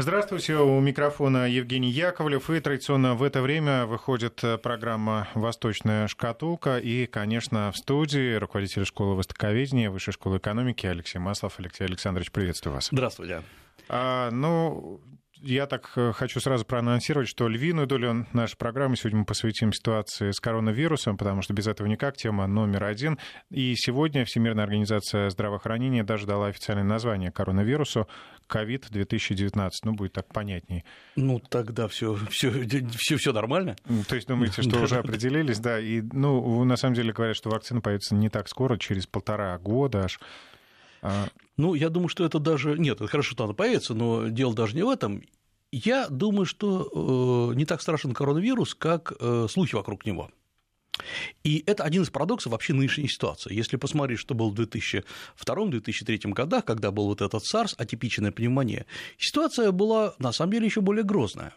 Здравствуйте, у микрофона Евгений Яковлев. И традиционно в это время выходит программа «Восточная шкатулка». И, конечно, в студии руководитель школы востоковедения Высшей школы экономики Алексей Маслов. Алексей Александрович, приветствую вас. Здравствуйте. А, ну, я так э, хочу сразу проанонсировать, что львиную долю нашей программы сегодня мы посвятим ситуации с коронавирусом, потому что без этого никак, тема номер один. И сегодня Всемирная организация здравоохранения даже дала официальное название коронавирусу COVID-2019. Ну, будет так понятнее. Ну, тогда все, все, все, все нормально. То есть думаете, что уже определились, да. И, ну, на самом деле говорят, что вакцина появится не так скоро, через полтора года аж. А ну, я думаю, что это даже... Нет, это хорошо, что она появится, но дело даже не в этом. Я думаю, что э, не так страшен коронавирус, как э, слухи вокруг него. И это один из парадоксов вообще нынешней ситуации. Если посмотреть, что было в 2002-2003 годах, когда был вот этот SARS, атипичная пневмония, ситуация была на самом деле еще более грозная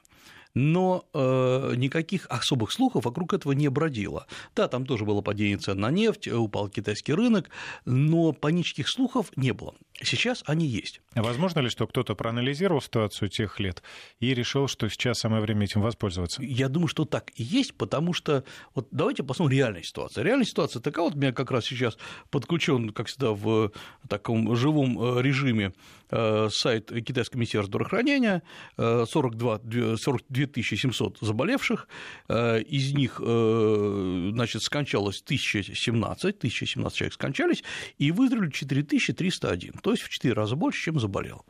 но э, никаких особых слухов вокруг этого не бродило. Да, там тоже было падение цен на нефть, упал китайский рынок, но панических слухов не было. Сейчас они есть. Возможно ли, что кто-то проанализировал ситуацию тех лет и решил, что сейчас самое время этим воспользоваться? Я думаю, что так и есть, потому что вот давайте посмотрим реальную ситуацию. Реальная ситуация такая, вот у меня как раз сейчас подключен, как всегда, в таком живом э, режиме э, сайт китайского министерства здравоохранения, 42, 42 700 заболевших, э, из них значит, скончалось 1017, 1017 человек скончались, и выздоровели 4301 то есть в 4 раза больше, чем заболел.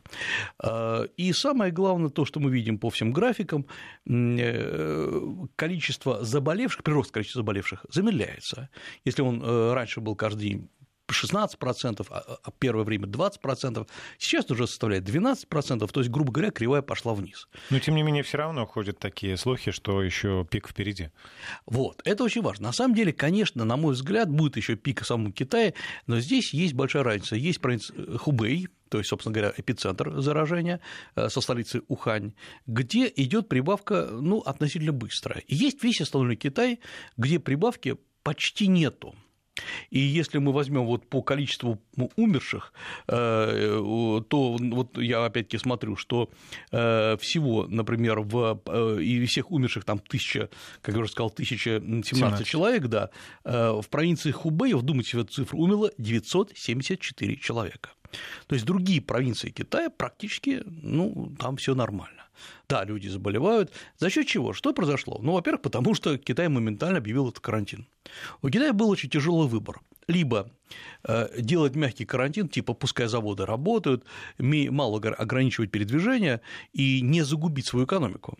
А, и самое главное, то, что мы видим по всем графикам, э, количество заболевших, прирост количества заболевших замедляется. Если он э, раньше был каждый день 16%, а, а первое время 20%, сейчас уже составляет 12%, то есть, грубо говоря, кривая пошла вниз. Но, тем не менее, все равно ходят такие слухи, что еще пик впереди. Вот, это очень важно. На самом деле, конечно, на мой взгляд, будет еще пик в самом Китае, но здесь есть большая разница. Есть провинция э, Хубей, то есть, собственно говоря, эпицентр заражения э, со столицы Ухань, где идет прибавка ну, относительно быстрая. Есть весь остальной Китай, где прибавки почти нету. И если мы возьмем вот по количеству умерших, э, то вот я опять-таки смотрю, что э, всего, например, в, э, и всех умерших там тысяча, как я уже сказал, 1017 17. человек, да, в провинции Хубэй, вдумайтесь в эту цифру, умерло 974 человека. То есть другие провинции Китая практически, ну, там все нормально. Да, люди заболевают. За счет чего? Что произошло? Ну, во-первых, потому что Китай моментально объявил этот карантин. У Китая был очень тяжелый выбор. Либо э, делать мягкий карантин, типа пускай заводы работают, мало ограничивать передвижение и не загубить свою экономику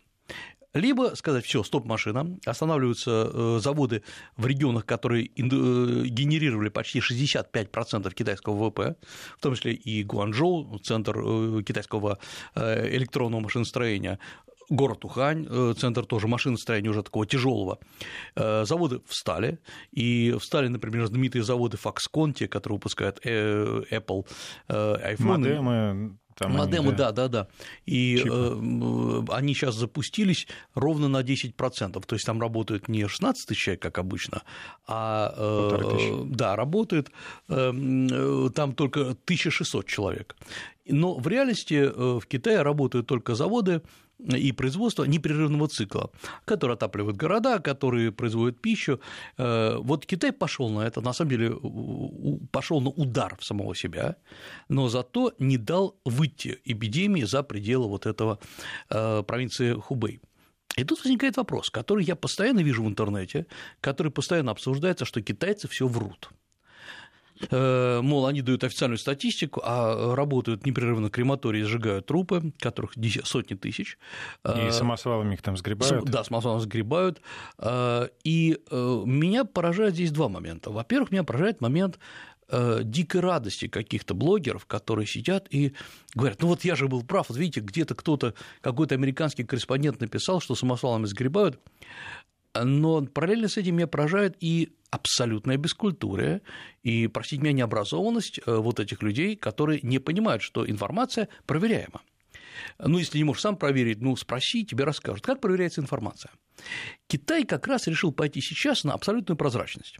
либо сказать, все, стоп, машина, останавливаются э, заводы в регионах, которые э, генерировали почти 65% китайского ВВП, в том числе и Гуанчжоу, центр э, китайского электронного машиностроения, город Ухань, центр тоже машиностроения уже такого тяжелого. Заводы встали, и встали, например, знаменитые заводы Foxconn, те, которые выпускают Apple, iPhone. Модемы, там Модемы, они, да, да, да. И э, они сейчас запустились ровно на 10%. То есть там работают не 16 тысяч человек, как обычно, а э, да, работает э, э там только 1600 человек. Но в реальности э, в Китае работают только заводы и производство непрерывного цикла, который отапливает города, которые производят пищу. Э, вот Китай пошел на это, на самом деле пошел на удар в самого себя, но зато не дал выйти эпидемии за пределы вот этого э, провинции Хубей. И тут возникает вопрос, который я постоянно вижу в интернете, который постоянно обсуждается, что китайцы все врут. Э, мол, они дают официальную статистику, а работают непрерывно крематории, сжигают трупы, которых сотни тысяч. И э, самосвалами их там сгребают. Да, самосвалами сгребают. Э, и меня поражает здесь два момента. Во-первых, меня поражает момент дикой радости каких-то блогеров, которые сидят и говорят, ну вот я же был прав, вот видите, где-то кто-то, какой-то американский корреспондент написал, что самосвалами сгребают, но параллельно с этим меня поражает и абсолютная бескультурия и, простите меня, необразованность э, вот этих людей, которые не понимают, что информация проверяема. Ну, если не можешь сам проверить, ну, спроси, тебе расскажут. Как проверяется информация? Китай как раз решил пойти сейчас на абсолютную прозрачность.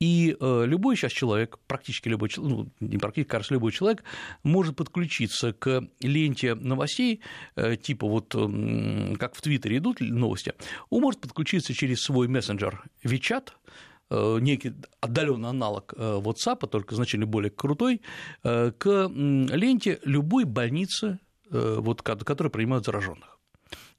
И э, любой сейчас человек, практически любой человек, ну, не практически, кажется, любой человек может подключиться к ленте новостей, э, типа вот как в Твиттере идут новости, он может подключиться через свой мессенджер WeChat, э, некий отдаленный аналог WhatsApp, только значительно более крутой, к ленте любой больницы, вот, которая принимают зараженных.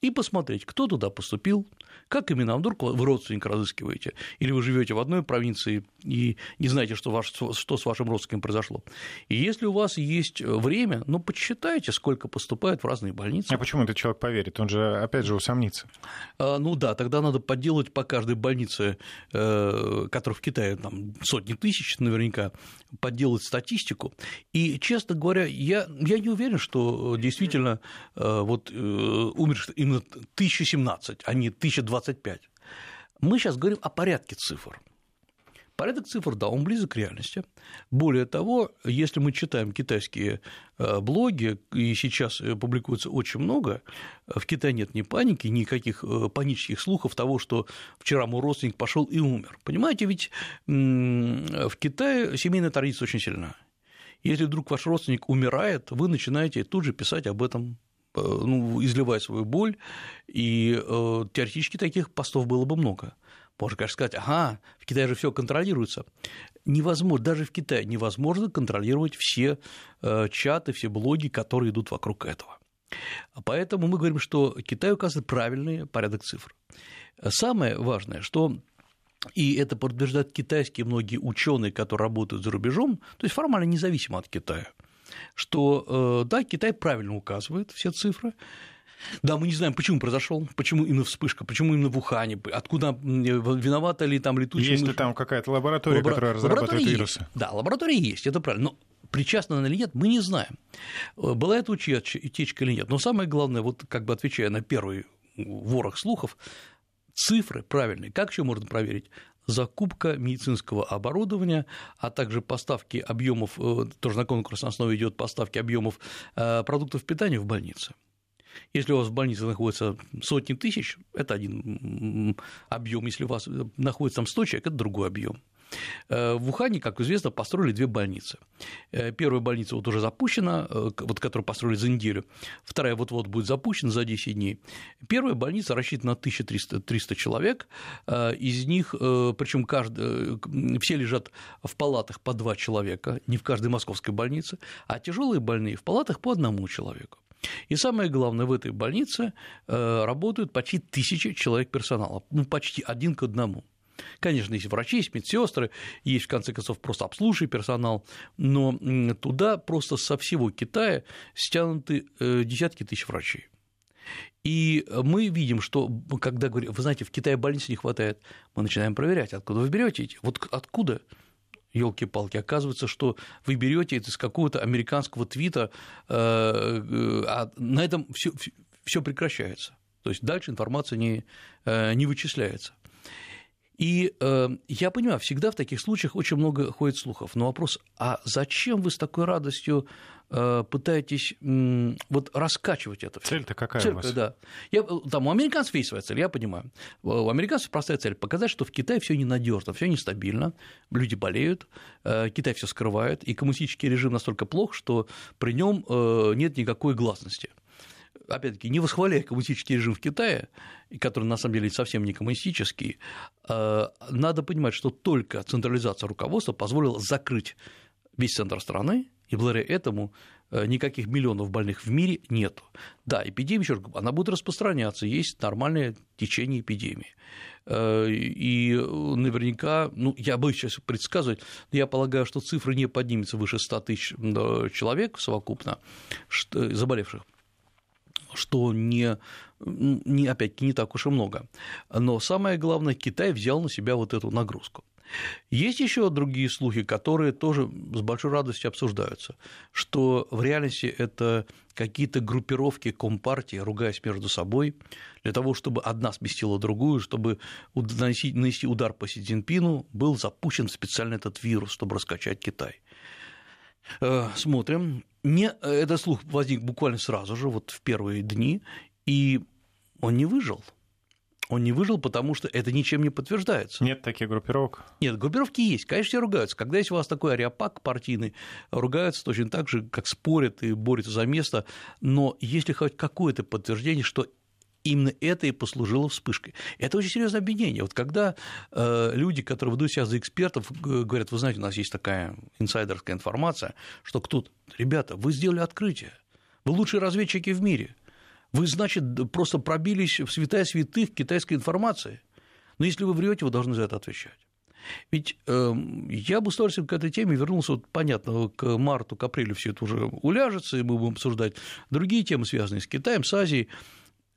И посмотреть, кто туда поступил, как именно, вдруг вы родственника разыскиваете, или вы живете в одной провинции и не знаете, что, ваш, что с вашим родственником произошло. И если у вас есть время, ну, подсчитайте, сколько поступает в разные больницы. А почему этот человек поверит? Он же, опять же, усомнится. А, ну да, тогда надо подделать по каждой больнице, э, в Китае там сотни тысяч наверняка, подделать статистику. И, честно говоря, я, я не уверен, что действительно э, вот э, умерших именно 1017, а не 1025. Мы сейчас говорим о порядке цифр. Порядок цифр, да, он близок к реальности. Более того, если мы читаем китайские э, блоги, и сейчас публикуется очень много, в Китае нет ни паники, никаких э, панических слухов того, что вчера мой родственник пошел и умер. Понимаете, ведь в Китае семейная традиция очень сильна. Если вдруг ваш родственник умирает, вы начинаете тут же писать об этом Э, ну, изливать свою боль, и э, теоретически таких постов было бы много. Можно, конечно, сказать, ага, в Китае же все контролируется. Невозможно, даже в Китае невозможно контролировать все э, чаты, все блоги, которые идут вокруг этого. Поэтому мы говорим, что Китай указывает правильный порядок цифр. Самое важное, что и это подтверждают китайские многие ученые, которые работают за рубежом, то есть формально независимо от Китая что э, да, Китай правильно указывает все цифры, да, мы не знаем, почему произошел, почему именно вспышка, почему именно в Ухане, откуда виновата ли там летучая Есть мышь. ли там какая-то лаборатория, Лабора... которая разрабатывает лаборатория вирусы? Есть. Да, лаборатория есть, это правильно. Но причастна она или нет, мы не знаем. Э, была это утечка или нет. Но самое главное, вот как бы отвечая на первый ворох слухов, цифры правильные. Как еще можно проверить? Закупка медицинского оборудования, а также поставки объемов, э, тоже на конкурсной основе идет поставки объемов э, продуктов питания в больнице. Если у вас в больнице находится сотни тысяч, это один объем, если у вас находится там 100 человек, это другой объем. Э, в Ухане, как известно, построили две больницы. Э, первая больница вот уже запущена, э, вот, которую построили за неделю, вторая вот-вот будет запущена за 10 дней. Первая больница рассчитана на 1300 300 человек, из них, причем каждый, все лежат в палатах по два человека, не в каждой московской больнице, а тяжелые больные в палатах по одному человеку. И самое главное, в этой больнице работают почти тысячи человек персонала, ну, почти один к одному. Конечно, есть врачи, есть медсестры, есть, в конце концов, просто обслуживающий персонал, но туда просто со всего Китая стянуты э, десятки тысяч врачей. И мы видим, что когда говорят, вы знаете, в Китае больницы не хватает, мы начинаем проверять, откуда вы берете эти. Вот откуда? елки-палки, оказывается, что вы берете это из какого-то американского твита, э, э, а на этом все прекращается. То есть дальше информация не, не вычисляется. И э, я понимаю, всегда в таких случаях очень много ходит слухов. Но вопрос, а зачем вы с такой радостью э, пытаетесь э, вот раскачивать это? Цель-то какая цель, у вас? Да. Я, там у американцев есть своя цель, я понимаю. У американцев простая цель – показать, что в Китае все ненадежно, все нестабильно, люди болеют, э, Китай все скрывает, и коммунистический режим настолько плох, что при нем э, нет никакой гласности опять-таки, не восхваляя коммунистический режим в Китае, который на самом деле совсем не коммунистический, э, надо понимать, что только централизация руководства позволила закрыть весь центр страны, и благодаря этому э, никаких миллионов больных в мире нету. Да, эпидемия, еще она будет распространяться, есть нормальное течение эпидемии. Э, и наверняка, ну, я боюсь сейчас предсказывать, но я полагаю, что цифры не поднимутся выше 100 тысяч человек совокупно заболевших что не, не опять-таки не так уж и много. Но самое главное, Китай взял на себя вот эту нагрузку. Есть еще другие слухи, которые тоже с большой радостью обсуждаются, что в реальности это какие-то группировки компартии, ругаясь между собой, для того, чтобы одна сместила другую, чтобы нанести, удар по Си Цзиньпину, был запущен специально этот вирус, чтобы раскачать Китай. Э, смотрим. Не, этот слух возник буквально сразу же, вот в первые дни, и он не выжил. Он не выжил, потому что это ничем не подтверждается. Нет таких группировок? Нет, группировки есть. Конечно, все ругаются. Когда есть у вас такой ариапак партийный, ругаются точно так же, как спорят и борются за место. Но если хоть какое-то подтверждение, что именно это и послужило вспышкой. Это очень серьезное обвинение. Вот когда э, люди, которые выдают себя за экспертов, говорят, вы знаете, у нас есть такая инсайдерская информация, что кто-то, ребята, вы сделали открытие, вы лучшие разведчики в мире, вы, значит, просто пробились в святая святых китайской информации. Но если вы врете, вы должны за это отвечать. Ведь э, я бы с удовольствием к этой теме вернулся, вот, понятно, к марту, к апрелю все это уже уляжется, и мы будем обсуждать другие темы, связанные с Китаем, с Азией.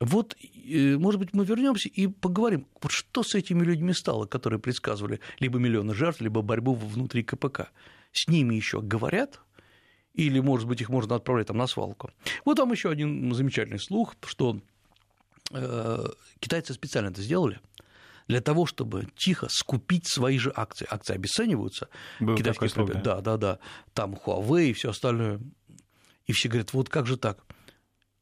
Вот, э, может быть, мы вернемся и поговорим, вот что с этими людьми стало, которые предсказывали либо миллионы жертв, либо борьбу внутри КПК. С ними еще говорят, или, может быть, их можно отправлять там на свалку. Вот там еще один замечательный слух, что э, китайцы специально это сделали для того, чтобы тихо скупить свои же акции. Акции обесцениваются. Был китайские слух, да. да, да, да. Там Huawei и все остальное. И все говорят, вот как же так?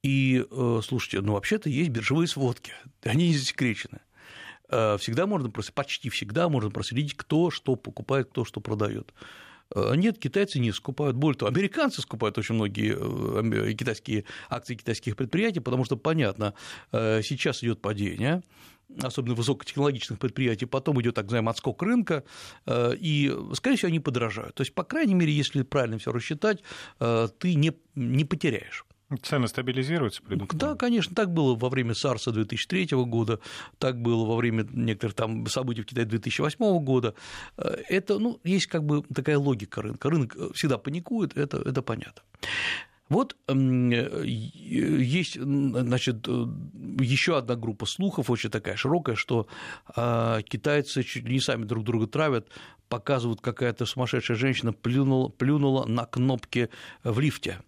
И, э, слушайте, ну, вообще-то есть биржевые сводки, они не засекречены. Э, всегда можно, почти всегда можно проследить, кто что покупает, кто что продает. Э, нет, китайцы не скупают. Более того, американцы скупают очень многие китайские акции китайских предприятий, потому что, понятно, сейчас идет падение, особенно высокотехнологичных предприятий, потом идет так называемый отскок рынка, и, скорее всего, они подорожают. То есть, по крайней мере, если правильно все рассчитать, ты не, не потеряешь. Цены стабилизируются? Придут? Да, конечно, так было во время САРСа 2003 года, так было во время некоторых там событий в Китае 2008 года. Это, ну, есть как бы такая логика рынка. Рынок всегда паникует, это, это понятно. Вот есть, значит, еще одна группа слухов, очень такая широкая, что а, китайцы чуть ли не сами друг друга травят, показывают, какая-то сумасшедшая женщина плюнула, плюнула на кнопки в лифте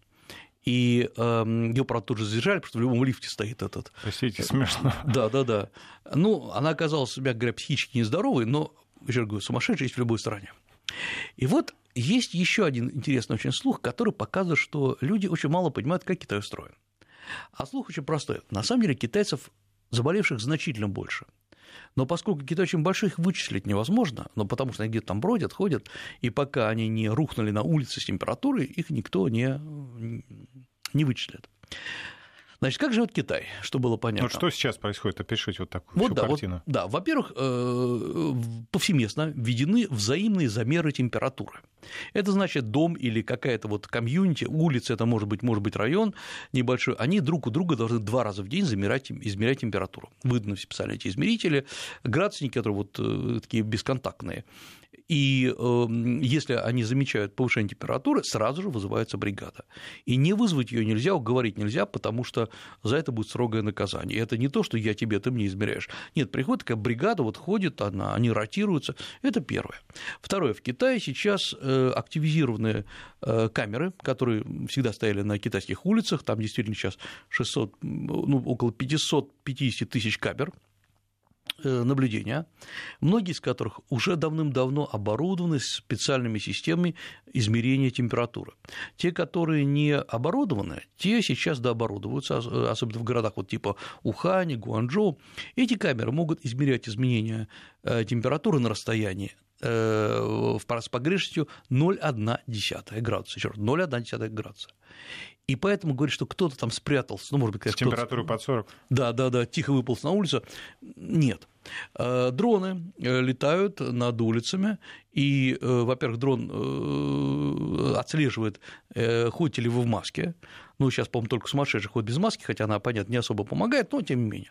и э, ее, правда, тут же задержали, потому что в любом лифте стоит этот. Простите, смешно. Да, да, да. Ну, она оказалась, мягко говоря, психически нездоровой, но, еще раз говорю, сумасшедшая есть в любой стране. И вот есть еще один интересный очень слух, который показывает, что люди очень мало понимают, как Китай устроен. А слух очень простой. На самом деле китайцев заболевших значительно больше – но поскольку Китай очень больших, их вычислить невозможно, но потому что они где-то там бродят, ходят, и пока они не рухнули на улице с температурой, их никто не, не вычислит. Значит, как живет Китай, что было понятно? Ну, что сейчас происходит? Опишите вот такую вот, да, картину. Вот, да, во-первых, э, повсеместно введены взаимные замеры температуры. Это значит, дом или какая-то вот комьюнити, улица, это может быть, может быть район небольшой, они друг у друга должны два раза в день замерять, измерять температуру. Выданы специально эти измерители, градусники, которые вот э, такие бесконтактные. И э, если они замечают повышение температуры, сразу же вызывается бригада. И не вызвать ее нельзя, уговорить нельзя, потому что за это будет строгое наказание. И это не то, что я тебе, ты мне измеряешь. Нет, приходит такая бригада, вот ходит, она, они ротируются. Это первое. Второе. В Китае сейчас э, активизированные э, камеры, которые всегда стояли на китайских улицах, там действительно сейчас 600, ну, около 550 тысяч камер, наблюдения, многие из которых уже давным-давно оборудованы специальными системами измерения температуры. Те, которые не оборудованы, те сейчас дооборудовываются, особенно в городах вот типа Ухань, Гуанчжоу. Эти камеры могут измерять изменения э, температуры на расстоянии э, с погрешностью 0,1 градуса, еще раз, 0,1 градуса. И поэтому говорит, что кто-то там спрятался, ну, может быть, конечно, температуру под 40. Да, да, да, тихо выполз на улицу. Нет. Э, дроны э, летают над улицами, и, э, во-первых, дрон отслеживает, ходите ли вы в маске. Ну, сейчас, по-моему, только сумасшедший ходит без маски, хотя она, понятно, не особо помогает, но тем не менее.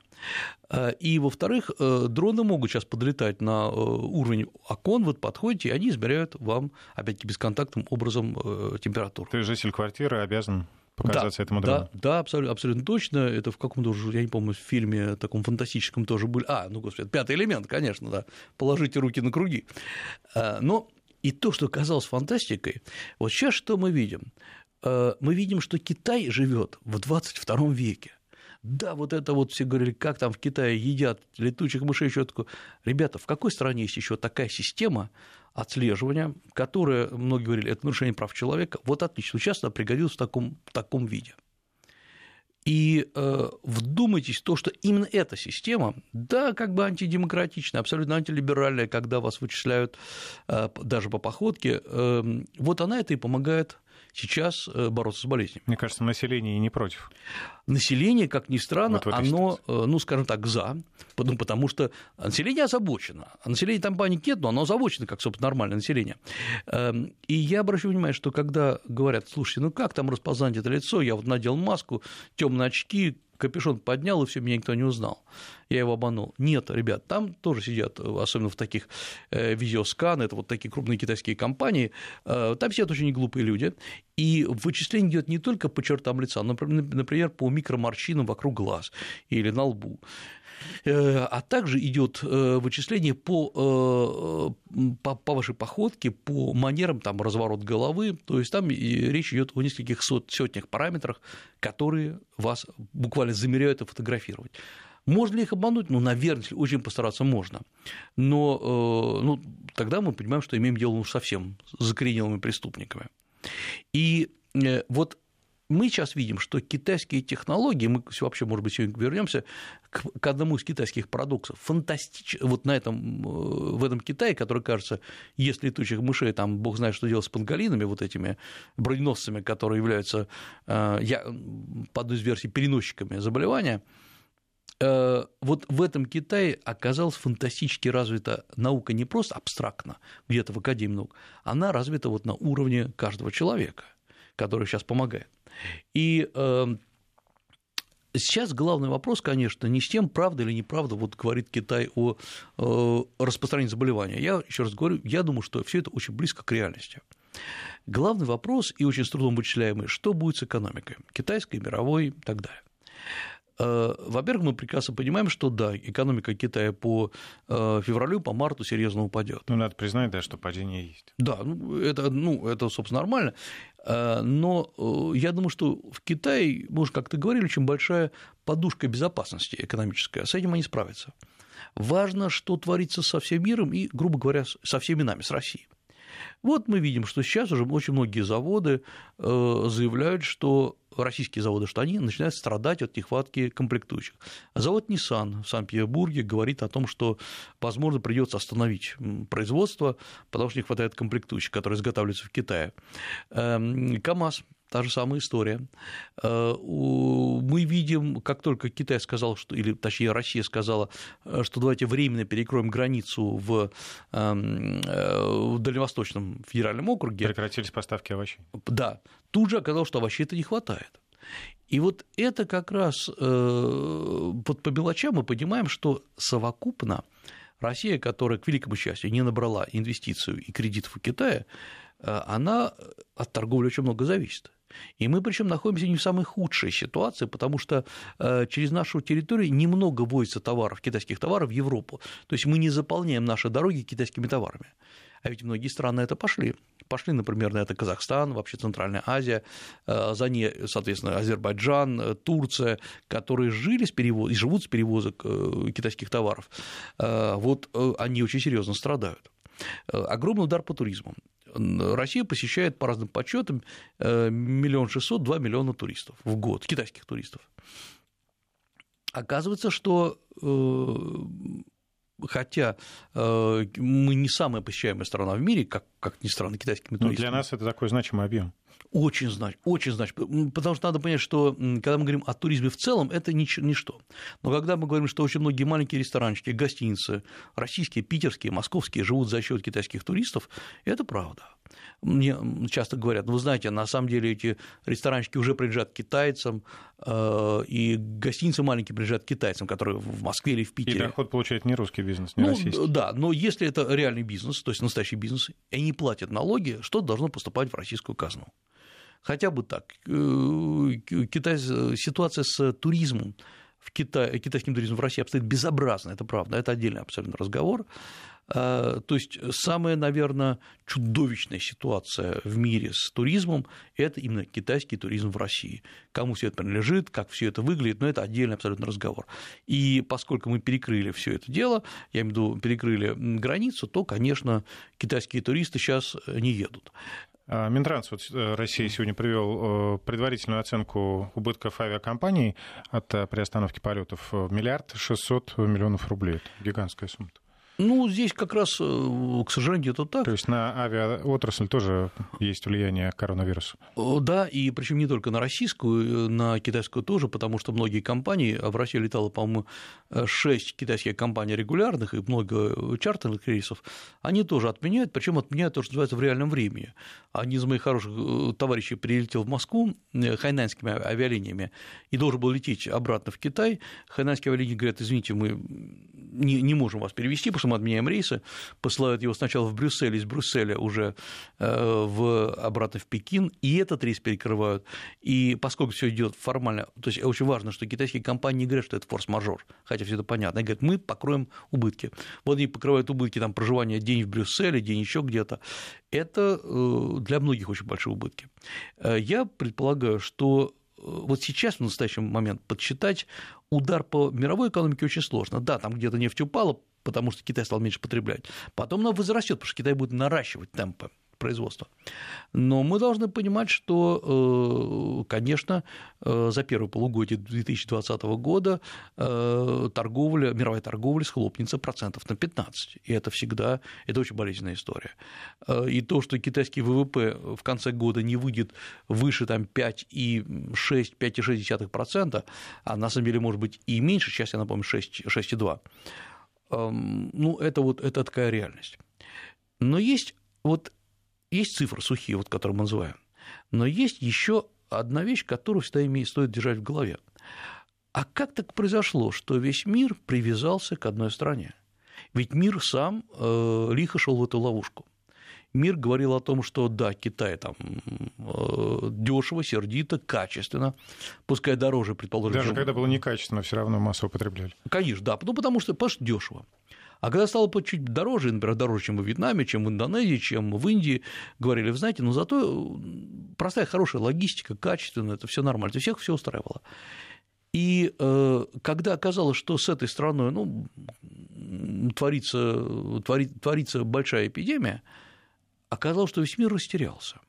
И, во-вторых, дроны могут сейчас подлетать на уровень окон, вот подходите, и они измеряют вам, опять-таки, бесконтактным образом температуру. Ты житель квартиры обязан показаться да, этому. Да, да абсолютно, абсолютно точно. Это в каком-то я не помню, в фильме таком фантастическом тоже были. А, ну, господи, пятый элемент, конечно, да. Положите руки на круги. А, но и то, что казалось фантастикой, вот сейчас что мы видим? А, мы видим, что Китай живет в 22 веке. Да, вот это вот все говорили, как там в Китае едят летучих мышей, еще такое. Ребята, в какой стране есть еще такая система отслеживания, которая, многие говорили, это нарушение прав человека, вот отлично, сейчас она пригодилась в таком, в таком виде. И э, вдумайтесь в то, что именно эта система, да, как бы антидемократичная, абсолютно антилиберальная, когда вас вычисляют э, даже по походке, э, вот она это и помогает сейчас э, бороться с болезнью. Мне кажется, население не против. Население, как ни странно, вот оно. Э, ну, скажем так, за, ну, потому что население озабочено. А население там паники нет, но оно озабочено, как, собственно, нормальное население. Эм, и я обращаю внимание, что когда говорят, слушайте, ну как там распознать это лицо, я вот надел маску, темные очки, капюшон поднял, и все, меня никто не узнал. Я его обманул. Нет, ребят, там тоже сидят, особенно в таких э, видеоскан, это вот такие крупные китайские компании, э, там сидят очень глупые люди, и вычисление идет не только по чертам лица, но, например, по микроморщинам вокруг глаз или на лбу. Э, а также идет э, вычисление по, э, по, по вашей походке, по манерам, там, разворот головы, то есть там речь идет о нескольких сот, сотнях параметрах, которые вас буквально замеряют и фотографировать. Можно ли их обмануть? Ну, наверное, если очень постараться можно. Но ну, тогда мы понимаем, что имеем дело ну, совсем с закоренелыми преступниками. И вот мы сейчас видим, что китайские технологии, мы вообще, может быть, сегодня вернемся к, одному из китайских парадоксов, фантастично, вот на этом, э, в этом Китае, который, кажется, есть летучих мышей, там бог знает, что делать с панголинами, вот этими броненосцами, которые являются, э, я, по одной из версий, переносчиками заболевания, э, вот в этом Китае оказалась фантастически развита наука не просто абстрактно, где-то в Академии наук, она развита вот на уровне каждого человека, который сейчас помогает. И эм, Сейчас главный вопрос, конечно, не с тем, правда или неправда, вот говорит Китай о э, распространении заболевания. Я еще раз говорю, я думаю, что все это очень близко к реальности. Главный вопрос и очень с трудом вычисляемый, что будет с экономикой, китайской, мировой и так далее. Э, во-первых, мы прекрасно понимаем, что да, экономика Китая по э, февралю, по марту серьезно упадет. Ну, надо признать, да, что падение есть. Да, ну, это, ну, это, собственно, нормально. Э, но я думаю, что в Китае, мы уже как-то говорили, очень большая подушка безопасности экономическая. С этим они справятся. Важно, что творится со всем миром и, грубо говоря, со всеми нами, с Россией. Вот мы видим, что сейчас уже очень многие заводы заявляют, что российские заводы, что они начинают страдать от нехватки комплектующих. Завод Nissan в Санкт-Петербурге говорит о том, что, возможно, придется остановить производство, потому что не хватает комплектующих, которые изготавливаются в Китае. Эм, КАМАЗ Та же самая история. Э, мы видим, как только Китай сказал, что, или точнее Россия сказала, э, что давайте временно перекроем границу в, эм, э, в Дальневосточном федеральном округе. Прекратились поставки овощей. Да. Тут же оказалось, что овощей-то не хватает. И вот это как раз вот по мелочам мы понимаем, что совокупно Россия, которая, к великому счастью, не набрала инвестицию и кредитов у Китая, она от торговли очень много зависит. И мы причем находимся не в самой худшей ситуации, потому что э, через нашу территорию немного возится товаров, китайских товаров в Европу. То есть мы не заполняем наши дороги китайскими товарами. А ведь многие страны это пошли. Пошли, например, на это Казахстан, вообще Центральная Азия, э, за ней, соответственно, Азербайджан, э, Турция, которые жили с перевоз... и живут с перевозок китайских товаров. Вот они очень серьезно страдают. Огромный удар по туризму. Россия посещает по разным подсчетам э, миллион шестьсот, два миллиона туристов в год, китайских туристов. Оказывается, что э, хотя э, мы не самая посещаемая страна в мире, как, как ни странно, китайскими туристами. Но для нас это такой значимый объем. Очень значит, очень значит, потому что надо понять, что когда мы говорим о туризме в целом, это ничто. Но когда мы говорим, что очень многие маленькие ресторанчики, гостиницы, российские, питерские, московские живут за счет китайских туристов, это правда. Мне часто говорят, ну, вы знаете, на самом деле эти ресторанчики уже принадлежат китайцам, э, и гостиницы маленькие принадлежат китайцам, которые в Москве или в Питере. И доход получает не русский бизнес, не ну, российский. Да, но если это реальный бизнес, то есть настоящий бизнес, и они платят налоги, что должно поступать в российскую казну. Хотя бы так. Э, Китай, ситуация с туризмом в Китае, китайским туризмом в России обстоит безобразно, это правда, это отдельный абсолютно разговор. А, то есть самая, наверное, чудовищная ситуация в мире с туризмом – это именно китайский туризм в России. Кому все это принадлежит, как все это выглядит, но это отдельный абсолютно разговор. И поскольку мы перекрыли все это дело, я имею в виду перекрыли границу, то, конечно, китайские туристы сейчас не едут. А, Минтранс вот, э, России сегодня привел э, предварительную оценку убытков авиакомпаний от э, приостановки полетов миллиард шестьсот миллионов рублей. Это гигантская сумма. Ну, здесь как раз, э, к сожалению, это так. То есть на авиаотрасль тоже есть влияние коронавируса? Да, и причем не только на российскую, э, на китайскую тоже, потому что многие компании, а в России летало, по-моему, 6 китайских компаний регулярных и много чартерных рейсов, они тоже отменяют, причем отменяют то, что называется в реальном времени. Один из моих хороших э, товарищей прилетел в Москву хайнанскими авиалиниями и должен был лететь обратно в Китай. Хайнанские авиалинии говорят, извините, мы не, не можем вас перевести, потому что мы отменяем рейсы, посылают его сначала в Брюссель, из Брюсселя уже э, в, обратно в Пекин, и этот рейс перекрывают. И поскольку все идет формально, то есть очень важно, что китайские компании не говорят, что это форс-мажор, хотя все это понятно. Они говорят, мы покроем убытки. Вот они покрывают убытки там, проживания день в Брюсселе, день еще где-то. Это э, для многих очень большие убытки. Э, я предполагаю, что вот сейчас, в настоящий момент, подсчитать удар по мировой экономике очень сложно. Да, там где-то нефть упала, потому что Китай стал меньше потреблять. Потом она возрастет, потому что Китай будет наращивать темпы производства. Но мы должны понимать, что, э, конечно, э, за первое полугодие 2020 года э, торговля, мировая торговля схлопнется процентов на 15. И это всегда, это очень болезненная история. И то, что китайский ВВП в конце года не выйдет выше там, 5,6, 5,6%, а на самом деле может быть и меньше, сейчас я напомню, 6, 6,2%, эм, ну, это вот это такая реальность. Но есть вот есть цифры сухие, вот, которые мы называем, но есть еще одна вещь, которую всегда стоит держать в голове. А как так произошло, что весь мир привязался к одной стране? Ведь мир сам э, лихо шел в эту ловушку. Мир говорил о том, что да, Китай там э, дешево, сердито, качественно, пускай дороже, предположим. Даже чем... когда было некачественно, все равно массово потребляли. Конечно, да, ну потому что, потому что дешево. А когда стало чуть дороже, например, дороже, чем в Вьетнаме, чем в Индонезии, чем в Индии, говорили, вы знаете, ну зато простая, хорошая логистика, качественная, это все нормально, это всех все устраивало. И э, когда оказалось, что с этой страной ну, творится, твори, творится большая эпидемия, оказалось, что весь мир растерялся.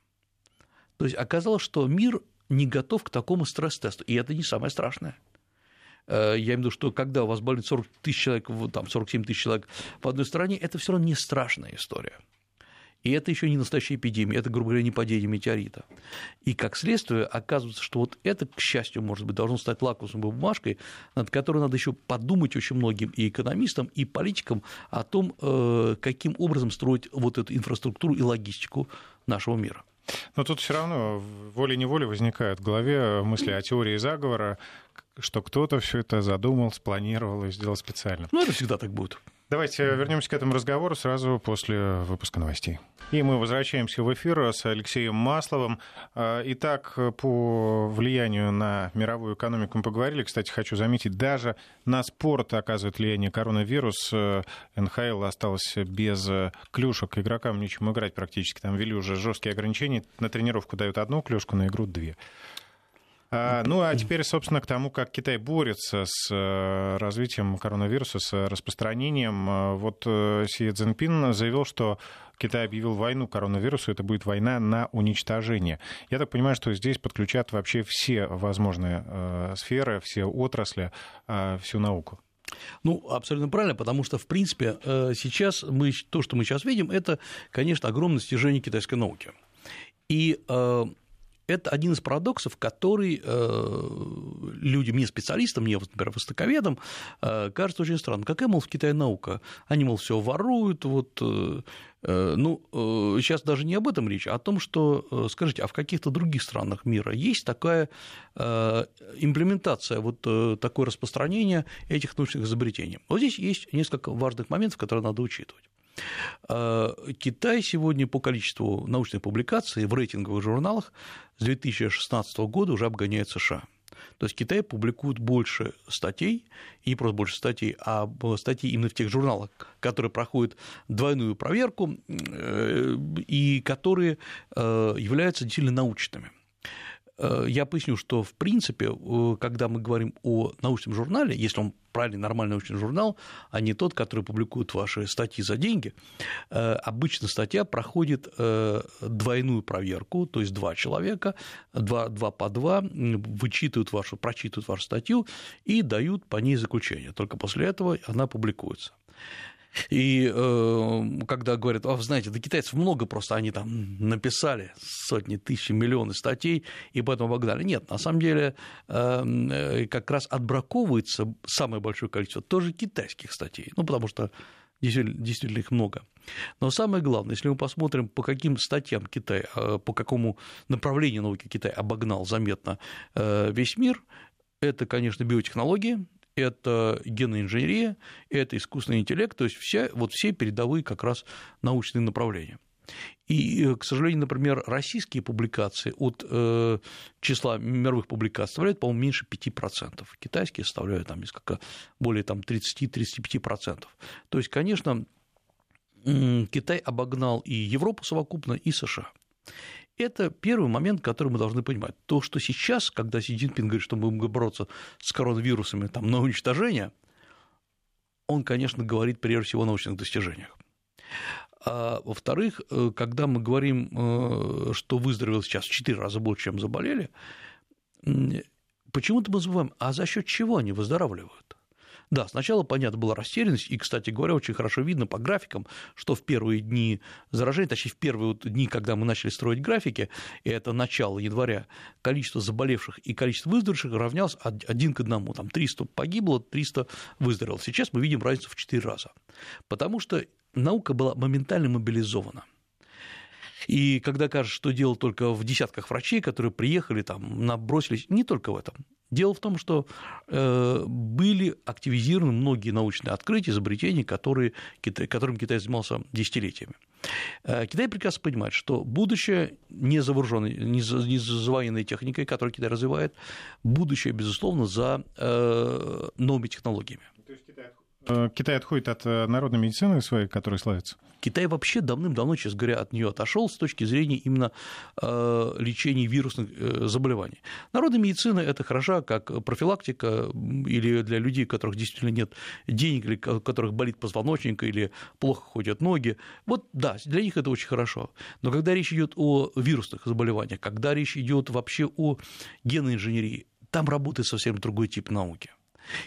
То есть оказалось, что мир не готов к такому стресс-тесту. И это не самое страшное. Э, я имею в виду, что когда у вас болит 40 тысяч человек, там 47 тысяч человек в одной стране, это все равно не страшная история. И это еще не настоящая эпидемия, это, грубо говоря, не падение метеорита. И как следствие оказывается, что вот это, к счастью, может быть, должно стать лакмусовой бумажкой, над которой надо еще подумать очень многим и экономистам, и политикам о том, э, каким образом строить вот эту инфраструктуру и логистику нашего мира. Но тут все равно волей-неволей возникают в голове мысли о теории заговора, что кто-то все это задумал, спланировал и сделал специально. Ну, это всегда так будет. Давайте вернемся к этому разговору сразу после выпуска новостей. И мы возвращаемся в эфир с Алексеем Масловым. А, итак, по влиянию на мировую экономику мы поговорили. Кстати, хочу заметить, даже на спорт оказывает влияние коронавирус. НХЛ осталось без клюшек. Игрокам нечем играть практически. Там ввели уже жесткие ограничения. На тренировку дают одну клюшку, на игру две. А, ну, а теперь, собственно, к тому, как Китай борется с э, развитием коронавируса, с распространением. А, вот э, Си Цзиньпин заявил, что Китай объявил войну коронавирусу, это будет война на уничтожение. Я так понимаю, что здесь подключат вообще все возможные э, сферы, все отрасли, всю науку. Ну, абсолютно правильно, потому что, в принципе, сейчас мы, то, что мы сейчас видим, это, конечно, огромное достижение китайской науки. И это один из парадоксов, который э, людям, не специалистам, не, например, востоковедам, э, кажется очень странным. Какая, мол, в Китае наука? Они, мол, все воруют, вот, э, ну, сейчас даже не об этом речь, а о том, что, скажите, а в каких-то других странах мира есть такая имплементация, вот такое распространение этих научных изобретений? Вот здесь есть несколько важных моментов, которые надо учитывать. А, Китай сегодня по количеству научных публикаций в рейтинговых журналах с 2016 года уже обгоняет США. То есть Китай публикует больше статей, и не просто больше статей, а статей именно в тех журналах, которые проходят двойную проверку э, и которые э, являются действительно научными. Э, я поясню, что в принципе, э, когда мы говорим о научном журнале, если он правильный, нормальный научный журнал, а не тот, который публикует ваши статьи за деньги, э, обычно статья проходит двойную проверку, то есть два человека, два, два по два, вычитывают вашу, прочитывают вашу статью и дают по ней заключение. Только после этого она публикуется. И э, когда говорят, а, знаете, да китайцев много просто, они там написали сотни тысяч, миллионы статей, и поэтому обогнали. Нет, на самом деле эм, э, как раз отбраковывается самое большое количество тоже китайских статей, ну, потому что действительно, действительно их много. Но самое главное, если мы посмотрим, по каким статьям Китай, э, по какому направлению науки Китай обогнал заметно э, весь мир, это, конечно, биотехнологии, это генная инженерия, это искусственный интеллект, то есть вся, вот все передовые как раз научные направления. И, э, к сожалению, например, российские публикации от э, числа мировых публикаций составляют, по-моему, меньше 5%. Китайские составляют там несколько, более там, 30-35%. То есть, конечно, Китай обогнал и Европу совокупно, и США. Это первый момент, который мы должны понимать. То, что сейчас, когда Си Цзиньпин говорит, что мы будем бороться с коронавирусами там, на уничтожение, он, конечно, говорит прежде всего о научных достижениях. А, во-вторых, э, когда мы говорим, э, что выздоровел сейчас в 4 раза больше, чем заболели, почему-то мы забываем, а за счет чего они выздоравливают? Да, сначала, понятно, была растерянность, и, кстати говоря, очень хорошо видно по графикам, что в первые дни заражения, точнее, в первые дни, когда мы начали строить графики, и это начало января, количество заболевших и количество выздоровевших равнялось один к одному, там 300 погибло, 300 выздоровело. Сейчас мы видим разницу в 4 раза, потому что наука была моментально мобилизована. И когда кажется, что дело только в десятках врачей, которые приехали, там, набросились, не только в этом. Дело в том, что э, были активизированы многие научные открытия, изобретения, которые, которым Китай занимался десятилетиями. Э, Китай прекрасно понимает, что будущее не за не за, не за военной техникой, которую Китай развивает, будущее, безусловно, за э, новыми технологиями. То есть Китай Китай отходит от э, народной медицины своей, которая славится? Китай вообще давным-давно, честно говоря, от нее отошел с точки зрения именно э, лечения вирусных заболеваний. Народная медицина – это хороша как профилактика или для людей, у которых действительно нет денег, или у которых болит позвоночник, или плохо ходят ноги. Вот да, для них это очень хорошо. Но когда речь идет о вирусных заболеваниях, когда речь идет вообще о генной инженерии, там работает совсем другой тип науки.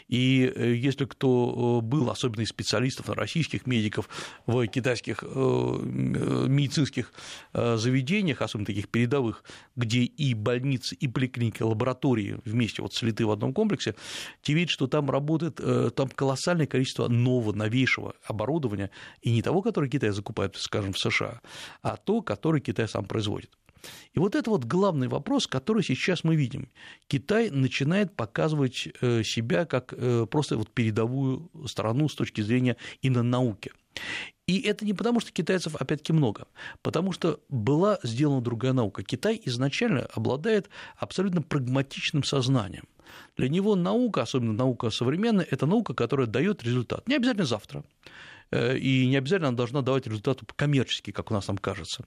И э, если кто э, был, особенно из специалистов, российских медиков в китайских э, медицинских заведениях, особенно таких передовых, где и больницы, и поликлиники, и лаборатории вместе вот слиты в одном комплексе, те видят, что там работает там колоссальное количество нового, новейшего оборудования, и не того, которое Китай закупает, скажем, в США, а то, которое Китай сам производит. И вот это вот главный вопрос, который сейчас мы видим. Китай начинает показывать э, себя как э, просто вот передовую страну с точки зрения именно науки. И это не потому, что китайцев опять-таки много, потому что была сделана другая наука. Китай изначально обладает абсолютно прагматичным сознанием. Для него наука, особенно наука современная, это наука, которая дает результат. Не обязательно завтра, э, и не обязательно она должна давать результат коммерческий, как у нас там кажется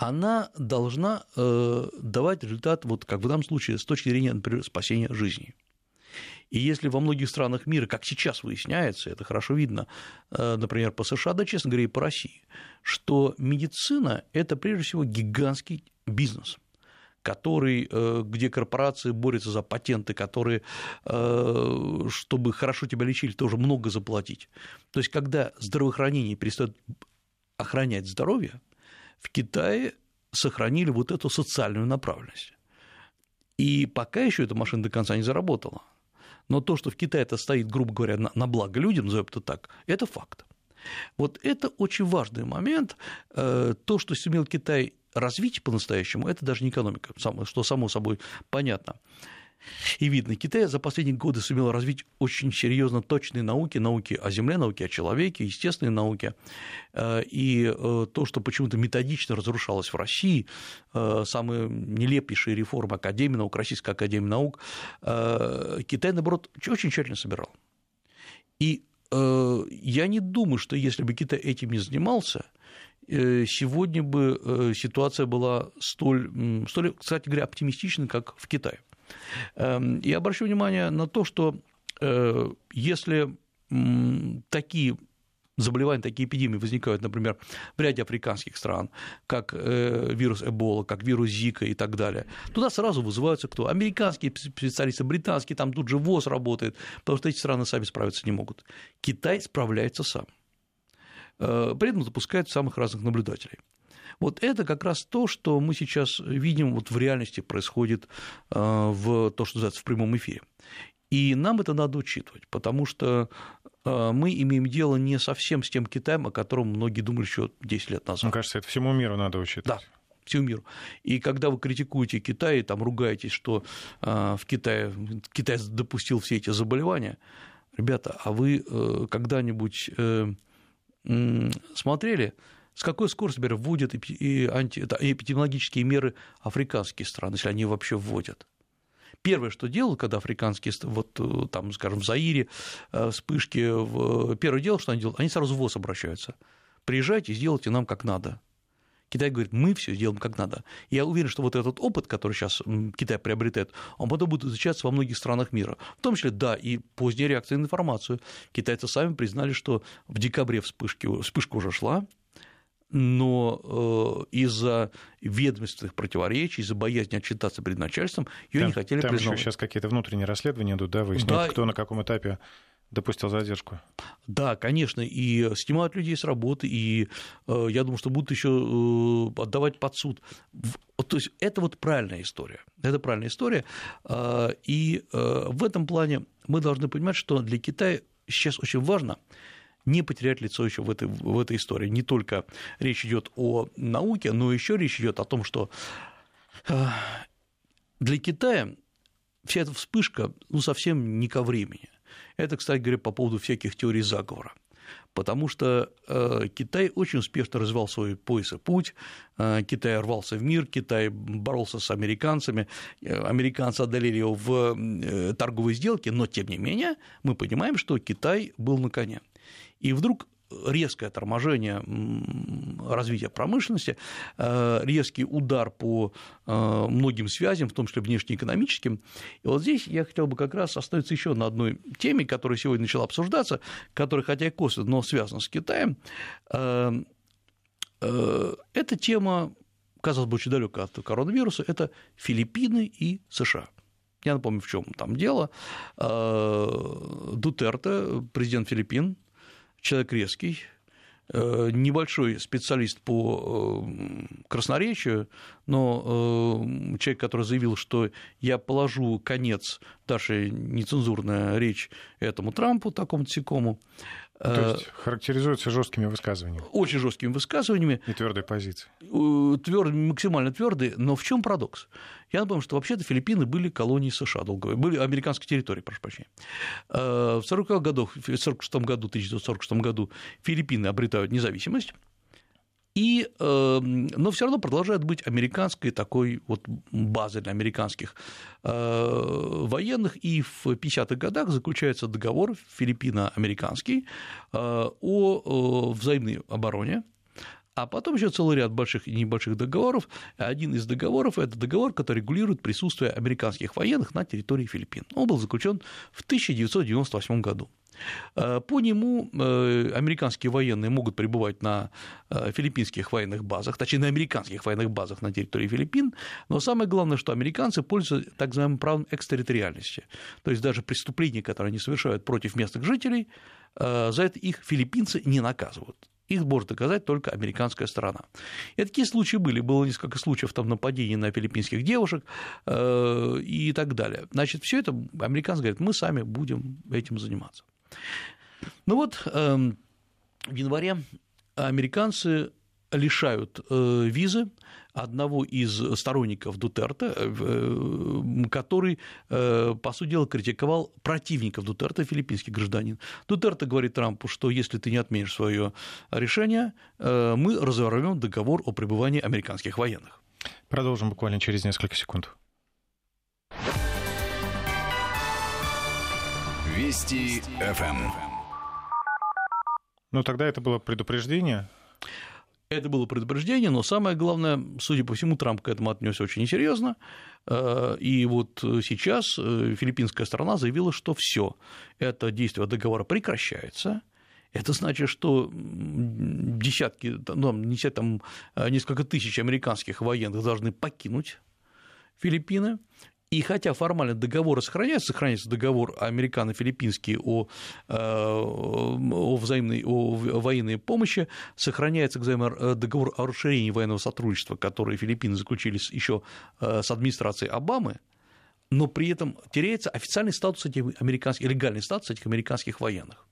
она должна э, давать результат, вот как в данном случае, с точки зрения, например, спасения жизни. И если во многих странах мира, как сейчас выясняется, это хорошо видно, э, например, по США, да, честно говоря, и по России, что медицина – это прежде всего гигантский бизнес – который, э, где корпорации борются за патенты, которые, чтобы хорошо тебя лечили, тоже много заплатить. То есть, когда здравоохранение перестает охранять здоровье, в Китае сохранили вот эту социальную направленность. И пока еще эта машина до конца не заработала. Но то, что в Китае это стоит, грубо говоря, на, на благо людям, назовем это так, это факт. Вот это очень важный момент. Э, то, что сумел Китай развить по-настоящему, это даже не экономика, что само собой понятно. И видно, Китай за последние годы сумел развить очень серьезно точные науки, науки о Земле, науки о человеке, естественные науки. Э, и э, то, что почему-то методично разрушалось в России, э, самые нелепейшие реформы Академии наук, Российской Академии наук, Китай, наоборот, очень тщательно собирал. И я не думаю, что если бы Китай этим не занимался, сегодня бы ситуация была столь, столь, кстати говоря, оптимистичной, как в Китае. Эм, я обращу внимание на то, что э, если такие заболевания, такие эпидемии возникают, например, в ряде африканских стран, как э, вирус Эбола, как вирус Зика и так далее, туда сразу вызываются кто? Американские специалисты, британские, там тут же ВОЗ работает, потому что эти страны сами справиться не могут. Китай справляется сам. Э, при этом запускает самых разных наблюдателей. Вот это как раз то, что мы сейчас видим вот в реальности происходит э, в то, что называется в прямом эфире. И нам это надо учитывать, потому что э, мы имеем дело не совсем с тем Китаем, о котором многие думали еще 10 лет назад. Мне кажется, это всему миру надо учитывать. Да, всему миру. И когда вы критикуете Китай, там ругаетесь, что э, в Китае Китай допустил все эти заболевания, ребята, а вы когда-нибудь смотрели с какой скоростью, например, вводят и анти... эпидемиологические меры африканские страны, если они вообще вводят. Первое, что делают, когда африканские, вот э, там, скажем, в Заире э, вспышки, первое дело, что они делают, они сразу в ВОЗ обращаются. Приезжайте, сделайте нам как надо. Китай говорит, мы все сделаем как надо. Я уверен, что вот этот опыт, который сейчас Китай приобретает, он потом будет изучаться во многих странах мира. В том числе, да, и поздняя реакция на информацию. Китайцы сами признали, что в декабре вспышки, вспышка уже шла, но э, из-за ведомственных противоречий, из-за боязни отчитаться перед начальством, ее не хотели там признавать. Там еще сейчас какие-то внутренние расследования идут, да, выясняют, да, кто на каком этапе допустил задержку. Да, конечно, и снимают людей с работы, и э, я думаю, что будут еще э, отдавать под суд. То есть это вот правильная история. Это правильная история. Э, и э, в этом плане мы должны понимать, что для Китая сейчас очень важно не потерять лицо еще в этой, в этой истории. Не только речь идет о науке, но еще речь идет о том, что э, для Китая вся эта вспышка ну, совсем не ко времени. Это, кстати говоря, по поводу всяких теорий заговора. Потому что э, Китай очень успешно развивал свой пояс и путь, э, Китай рвался в мир, Китай боролся с американцами, американцы одолели его в торговой сделке, но тем не менее мы понимаем, что Китай был на коне. И вдруг резкое торможение развития промышленности, э, резкий удар по э, многим связям, в том числе внешнеэкономическим. И вот здесь я хотел бы как раз остановиться еще на одной теме, которая сегодня начала обсуждаться, которая, хотя и косвенно, но связана с Китаем. Э, эта тема, казалось бы, очень далека от коронавируса, это Филиппины и США. Я напомню, в чем там дело. Дутерте, президент Филиппин, человек резкий, э, небольшой специалист по э, красноречию, но э, человек, который заявил, что я положу конец, дальше нецензурная речь этому Трампу, такому тсякому, то э, есть характеризуется жесткими высказываниями. Очень жесткими высказываниями. И твердой позицией. Твердые, максимально твердые. Но в чем парадокс? Я напомню, что вообще-то Филиппины были колонией США долго, были американской территорией, прошу прощения. Э, в 40 годах, в 46 году, 1946 году Филиппины обретают независимость. И, эм, но все равно продолжает быть американской такой вот базой для американских э, военных. И в 50-х годах заключается договор филиппино-американский э, о взаимной обороне, а потом еще целый ряд больших и небольших договоров. Один из договоров – это договор, который регулирует присутствие американских военных на территории Филиппин. Он был заключен в 1998 году. Э, по нему э, американские военные могут пребывать на э, филиппинских военных базах, точнее, на американских военных базах на территории Филиппин, но самое главное, что американцы пользуются так называемым правом экстерриториальности, то есть даже преступления, которые они совершают против местных жителей, за это их филиппинцы не наказывают. Их может доказать только американская сторона. И такие случаи были. Было несколько случаев там, нападений на филиппинских девушек э, и так далее. Значит, все это американцы говорят, мы сами будем этим заниматься. Ну вот, эм, в январе американцы лишают э, визы одного из сторонников Дутерта, э, который, по сути дела, критиковал противников Дутерта, филиппинский гражданин. Дутерта говорит Трампу, что если ты не отменишь свое решение, мы разорвем договор о пребывании американских военных. Продолжим буквально через несколько секунд. Вести ФМ. Ну, тогда это было предупреждение. Это было предупреждение, но самое главное, судя по всему, Трамп к этому отнесся очень серьезно. Э, и вот сейчас э, филиппинская сторона заявила, что все, это действие договора прекращается. Это значит, что десятки, ну, не там, э, несколько тысяч американских военных должны покинуть Филиппины, и хотя формально договор сохраняется, сохраняется договор американо-филиппинский о, э, о, взаимной, о военной помощи, сохраняется э, договор о расширении военного сотрудничества, который Филиппины заключили еще э, с администрацией Обамы, но при этом теряется официальный статус этих американских, легальный статус этих американских военных.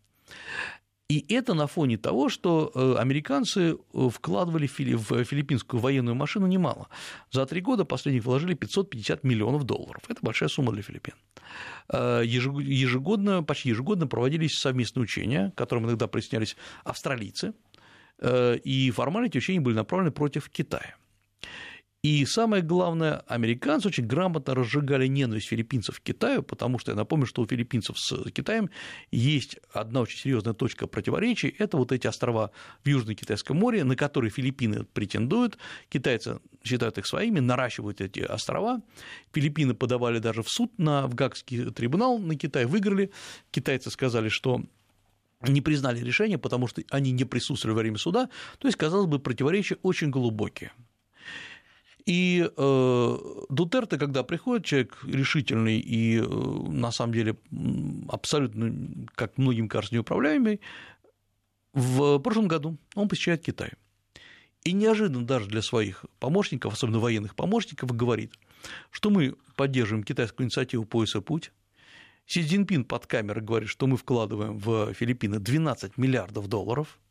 И это на фоне того, что э, американцы э, вкладывали в филиппинскую военную машину немало. За три года последних вложили 550 миллионов долларов. Это большая сумма для Филиппин. Э, ежегодно, почти ежегодно проводились совместные учения, к которым иногда присоединялись австралийцы, и формально эти учения были направлены против Китая. И самое главное, американцы очень грамотно разжигали ненависть филиппинцев к Китаю, потому что я напомню, что у филиппинцев с Китаем есть одна очень серьезная точка противоречий. Это вот эти острова в Южном Китайском море, на которые Филиппины претендуют. Китайцы считают их своими, наращивают эти острова. Филиппины подавали даже в суд на в Гагский трибунал на Китай, выиграли. Китайцы сказали, что не признали решение, потому что они не присутствовали во время суда. То есть, казалось бы, противоречия очень глубокие. И э, Дутерте, когда приходит человек решительный и, э, на самом деле, абсолютно, как многим кажется, неуправляемый, в прошлом году он посещает Китай. И неожиданно даже для своих помощников, особенно военных помощников, говорит, что мы поддерживаем китайскую инициативу «Пояс и путь», Си Цзиньпин под камерой говорит, что мы вкладываем в Филиппины 12 миллиардов долларов –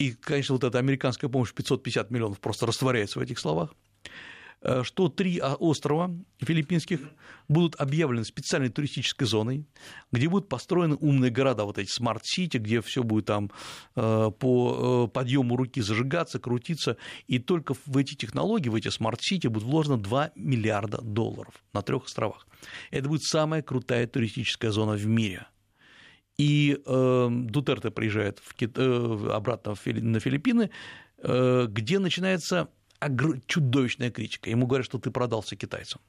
и, конечно, вот эта американская помощь 550 миллионов просто растворяется в этих словах, э, что три острова филиппинских будут объявлены специальной туристической зоной, где будут построены умные города, вот эти smart city, где все будет там э, по э, подъему руки зажигаться, крутиться, и только в эти технологии, в эти smart city будут вложено 2 миллиарда долларов на трех островах. Это будет самая крутая туристическая зона в мире – и э, Дутерте приезжает в Кит... э, обратно в Фили... на Филиппины, э, где начинается чудовищная критика. Ему говорят, что ты продался китайцам.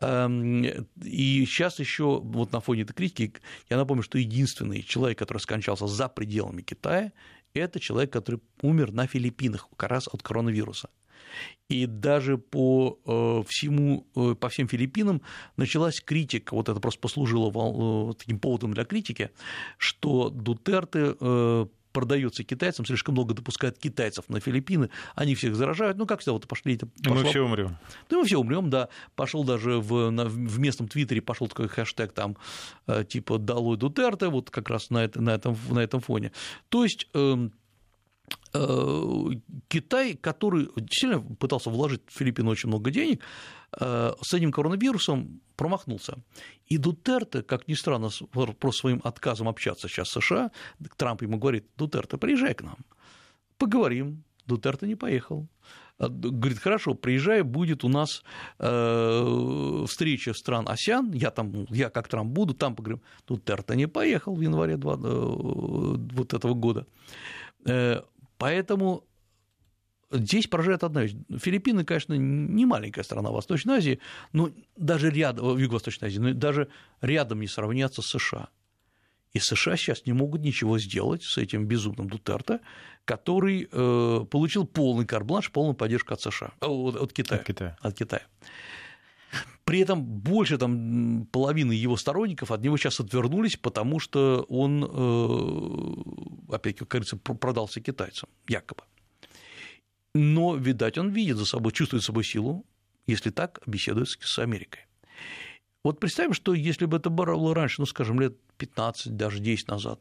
Эм, и сейчас еще вот на фоне этой критики я напомню, что единственный человек, который скончался за пределами Китая, это человек, который умер на Филиппинах как раз от коронавируса. И даже по э, всему, э, по всем Филиппинам началась критика, вот это просто послужило э, таким поводом для критики, что Дутерте продается китайцам, слишком много допускает китайцев на Филиппины, они всех заражают, ну как всегда, вот пошли... Пошла... Мы все умрем. Да, мы все умрем, да. Пошел даже в, на, в местном твиттере пошел такой хэштег там типа «Долой Дутерте», вот как раз на, это, на, этом, на этом фоне. То есть эм, Китай, который действительно пытался вложить в Филиппины очень много денег, э, с этим коронавирусом промахнулся. И Дутерте, как ни странно, про своим отказом общаться сейчас с США, Трамп ему говорит, Дутерте, приезжай к нам, поговорим. Дутерте не поехал. Э, говорит, хорошо, приезжай, будет у нас встреча стран АСИАН, я там, я как Трамп буду, там поговорим. Дутерте не поехал в январе вот этого года. Поэтому Здесь поражает одна вещь. Филиппины, конечно, не маленькая страна Восточной Азии, но даже рядом, в Юго-Восточной Азии, но даже рядом не сравняться с США. И США сейчас не могут ничего сделать с этим безумным Дутерто, который э, получил полный карбланш, полную поддержку от США, от, от Китая. От Китая. От Китая. При этом больше там, половины его сторонников от него сейчас отвернулись, потому что он, э, опять, как говорится, продался китайцам, якобы. Но, видать, он видит за собой, чувствует за собой силу, если так беседует с Америкой. Вот представим, что если бы это было раньше, ну, скажем, лет 15, даже 10 назад,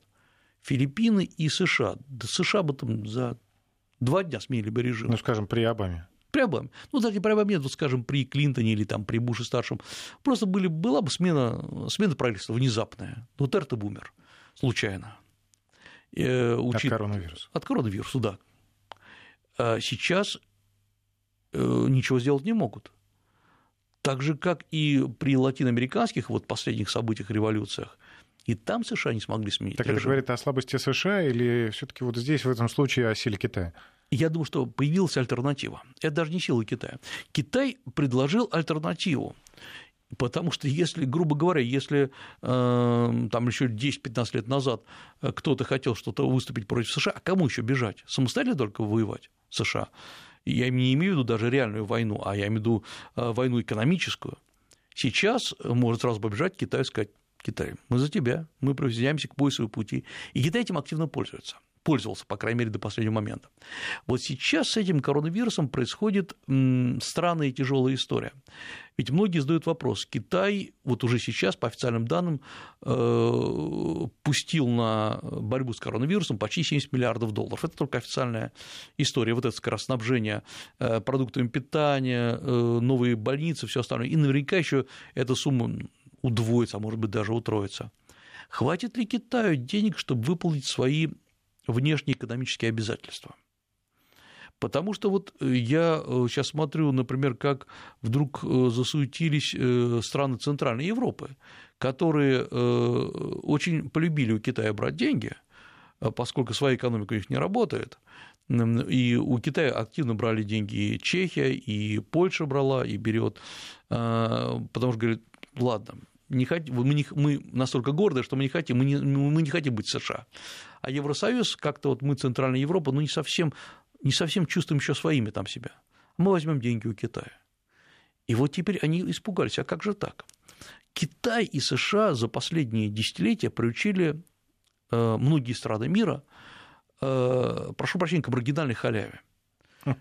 Филиппины и США, да США бы там за Два дня сменили бы режим. Ну, скажем, при Обаме. Обаме. Ну, даже при Обаме нет, вот, скажем, при Клинтоне или там при Буше-старшем. Просто были, была бы смена, смена правительства внезапная. Дутерте бы умер случайно. Э, учит... От коронавируса. От коронавируса, да. А сейчас э, ничего сделать не могут. Так же, как и при латиноамериканских вот последних событиях, революциях, и там США не смогли сменить. Так режим. это говорит о слабости США или все таки вот здесь, в этом случае, о силе Китая? Я думаю, что появилась альтернатива. Это даже не сила Китая. Китай предложил альтернативу. Потому что если, грубо говоря, если э, там еще 10-15 лет назад э, кто-то хотел что-то выступить против США, а кому еще бежать? Самостоятельно только воевать США? Я не имею в виду даже реальную войну, а я имею в виду э, войну экономическую. Сейчас может сразу побежать Китай и сказать, Китай, мы за тебя, мы присоединяемся к поясу пути. И Китай этим активно пользуется пользовался, по крайней мере, до последнего момента. Вот сейчас с этим коронавирусом происходит странная и тяжелая история. Ведь многие задают вопрос, Китай вот уже сейчас, по официальным данным, э, пустил на борьбу с коронавирусом почти 70 миллиардов долларов. Это только официальная история, вот это скоростнабжение э, продуктами питания, э, новые больницы, все остальное. И наверняка еще эта сумма удвоится, а может быть даже утроится. Хватит ли Китаю денег, чтобы выполнить свои внешние экономические обязательства? Потому что вот я сейчас э, смотрю, например, как вдруг э, засуетились э, страны Центральной Европы, которые очень полюбили у Китая брать деньги, поскольку своя экономика у них не работает, и у Китая активно брали деньги и Чехия, и Польша брала, и берет, потому что говорит, ладно, не не, мы настолько горды, что мы не хотим, мы не, мы не хотим быть США. А Евросоюз, как-то вот мы, Центральная Европа, ну, не совсем, не совсем чувствуем еще своими там себя. Мы возьмем деньги у Китая. И вот теперь они испугались, а как же так? Китай и США за последние десятилетия приучили э, многие страны мира, э, прошу прощения, к маргинальной халяве.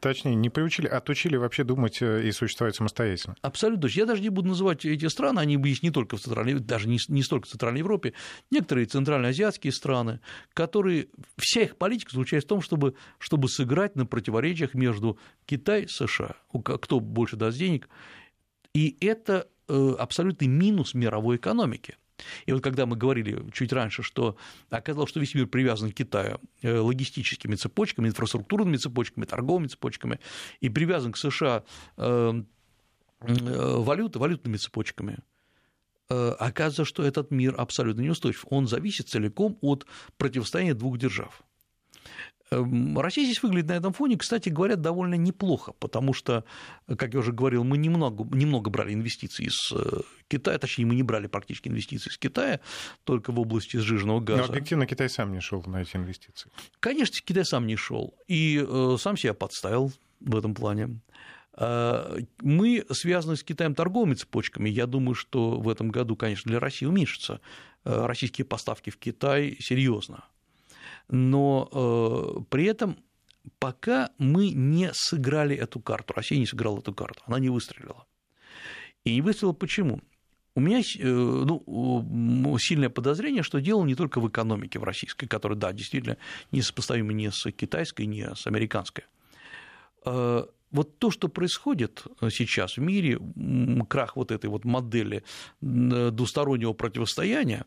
Точнее, не приучили, а отучили вообще думать э, и существовать самостоятельно. Абсолютно. Я даже не буду называть эти страны, они есть не только в Центральной, даже не, не столько в Центральной Европе, некоторые центральноазиатские страны, которые, вся их политика заключается в том, чтобы, чтобы сыграть на противоречиях между Китай и США, кто больше даст денег, и это э, абсолютный минус мировой экономики. И вот когда мы говорили чуть раньше, что оказалось, что весь мир привязан к Китаю э, логистическими цепочками, инфраструктурными цепочками, торговыми цепочками, и привязан к США э, э, валют, валютными цепочками, оказывается, что этот мир абсолютно неустойчив. Он зависит целиком от противостояния двух держав. Эм, Россия здесь выглядит на этом фоне, кстати говоря, довольно неплохо, потому что, как я уже говорил, мы немного, немного брали инвестиции из э, Китая, точнее, мы не брали практически инвестиции из Китая, только в области сжиженного газа. Но объективно Китай сам не шел на эти инвестиции. Конечно, Китай сам не шел и э, сам себя подставил в этом плане. Э, мы связаны с Китаем торговыми цепочками. Я думаю, что в этом году, конечно, для России уменьшатся российские поставки в Китай серьезно но э, при этом пока мы не сыграли эту карту, Россия не сыграла эту карту, она не выстрелила. И не выстрелила почему? У меня э, ну, сильное подозрение, что дело не только в экономике в российской, которая, да, действительно несопоставима ни с китайской, ни с американской. Э, вот то, что происходит э, сейчас в мире, крах вот этой вот модели двустороннего противостояния,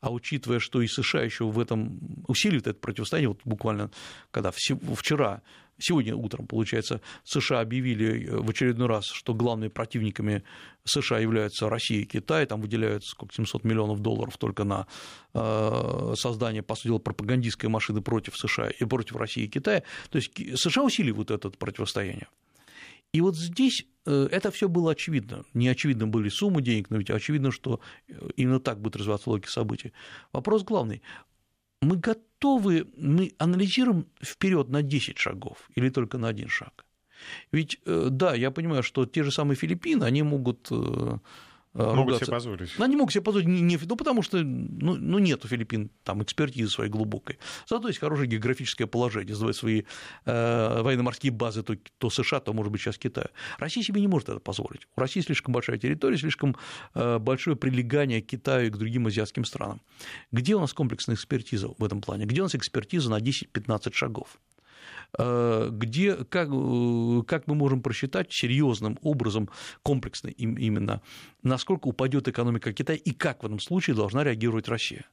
а учитывая, что и США еще в этом усиливает это противостояние, вот буквально когда вчера Сегодня утром, получается, США объявили э, в очередной раз, что главными противниками США являются Россия и Китай, там выделяются сколько, 700 миллионов долларов только на э, создание, по сути дела, пропагандистской машины против США и против России и Китая. То есть США усиливают это противостояние. И вот здесь э, это все было очевидно. Не очевидно были суммы денег, но ведь очевидно, что э, именно так будет развиваться логика событий. Вопрос главный. Мы готовы, мы анализируем вперед на 10 шагов или только на один шаг? Ведь, э, да, я понимаю, что те же самые Филиппины, они могут могут ругаться. себе позволить. Ну, они могут себе позволить, не, не, ну, потому что ну, ну, нет у Филиппин там экспертизы своей глубокой. Зато есть хорошее географическое положение, свои э, военно-морские базы то, то США, то, может быть, сейчас Китай. Россия себе не может это позволить. У России слишком большая территория, слишком э, большое прилегание к Китаю и к другим азиатским странам. Где у нас комплексная экспертиза в этом плане? Где у нас экспертиза на 10-15 шагов? Э, где, как, э, как мы можем просчитать серьезным образом, комплексно именно, насколько упадет экономика Китая и как в этом случае должна реагировать Россия.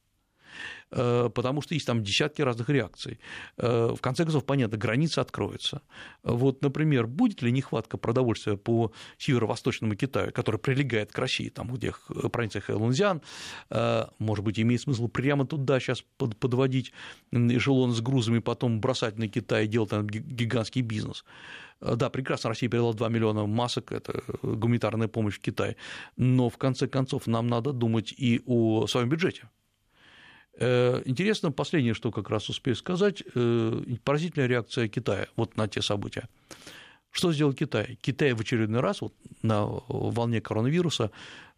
Э, потому что есть там десятки разных реакций. Э, в конце концов, понятно, граница откроется. Вот, например, будет ли нехватка продовольствия по северо-восточному Китаю, который прилегает к России, там, где Хэлунзян, э, может быть, имеет смысл прямо туда сейчас подводить эшелон с грузами, потом бросать на Китай и делать там гигантский бизнес. Да, прекрасно, Россия передала 2 миллиона масок, это гуманитарная помощь в Китай, но в конце концов нам надо думать и о своем бюджете. Э, интересно, последнее, что как раз успею сказать, э, поразительная реакция Китая вот на те события. Что сделал Китай? Китай в очередной раз вот на волне коронавируса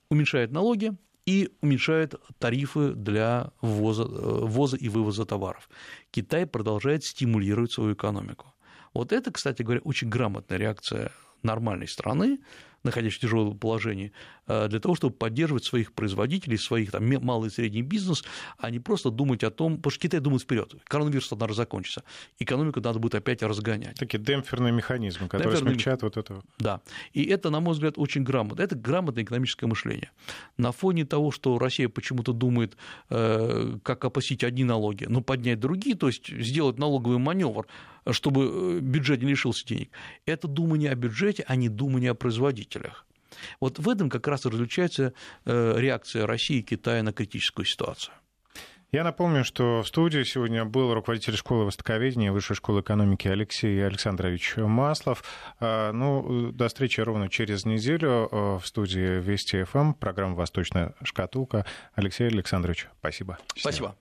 уменьшает налоги и уменьшает тарифы для ввоза, э, ввоза и вывоза товаров. Китай продолжает стимулировать свою экономику. Вот это, кстати говоря, очень грамотная реакция нормальной страны находящихся в тяжелом положении, э, для того, чтобы поддерживать своих производителей, своих там, малый и средний бизнес, а не просто думать о том, потому что Китай думает вперед. Коронавирус надо закончится, экономику надо будет опять разгонять. Такие демпферные механизмы, которые демпферные... смягчают вот это. Да, и это, на мой взгляд, очень грамотно. Это грамотное экономическое мышление. На фоне того, что Россия почему-то думает, э, как опустить одни налоги, но поднять другие, то есть сделать налоговый маневр, чтобы э, бюджет не лишился денег. Это думание о бюджете, а не думание о производителях. Вот в этом как раз и различается э, реакция России и Китая на критическую ситуацию. Я напомню, что в студии сегодня был руководитель школы востоковедения Высшей школы экономики Алексей Александрович Маслов. А, ну, до встречи ровно через неделю в студии Вести ФМ, программа «Восточная шкатулка». Алексей Александрович, спасибо. Спасибо.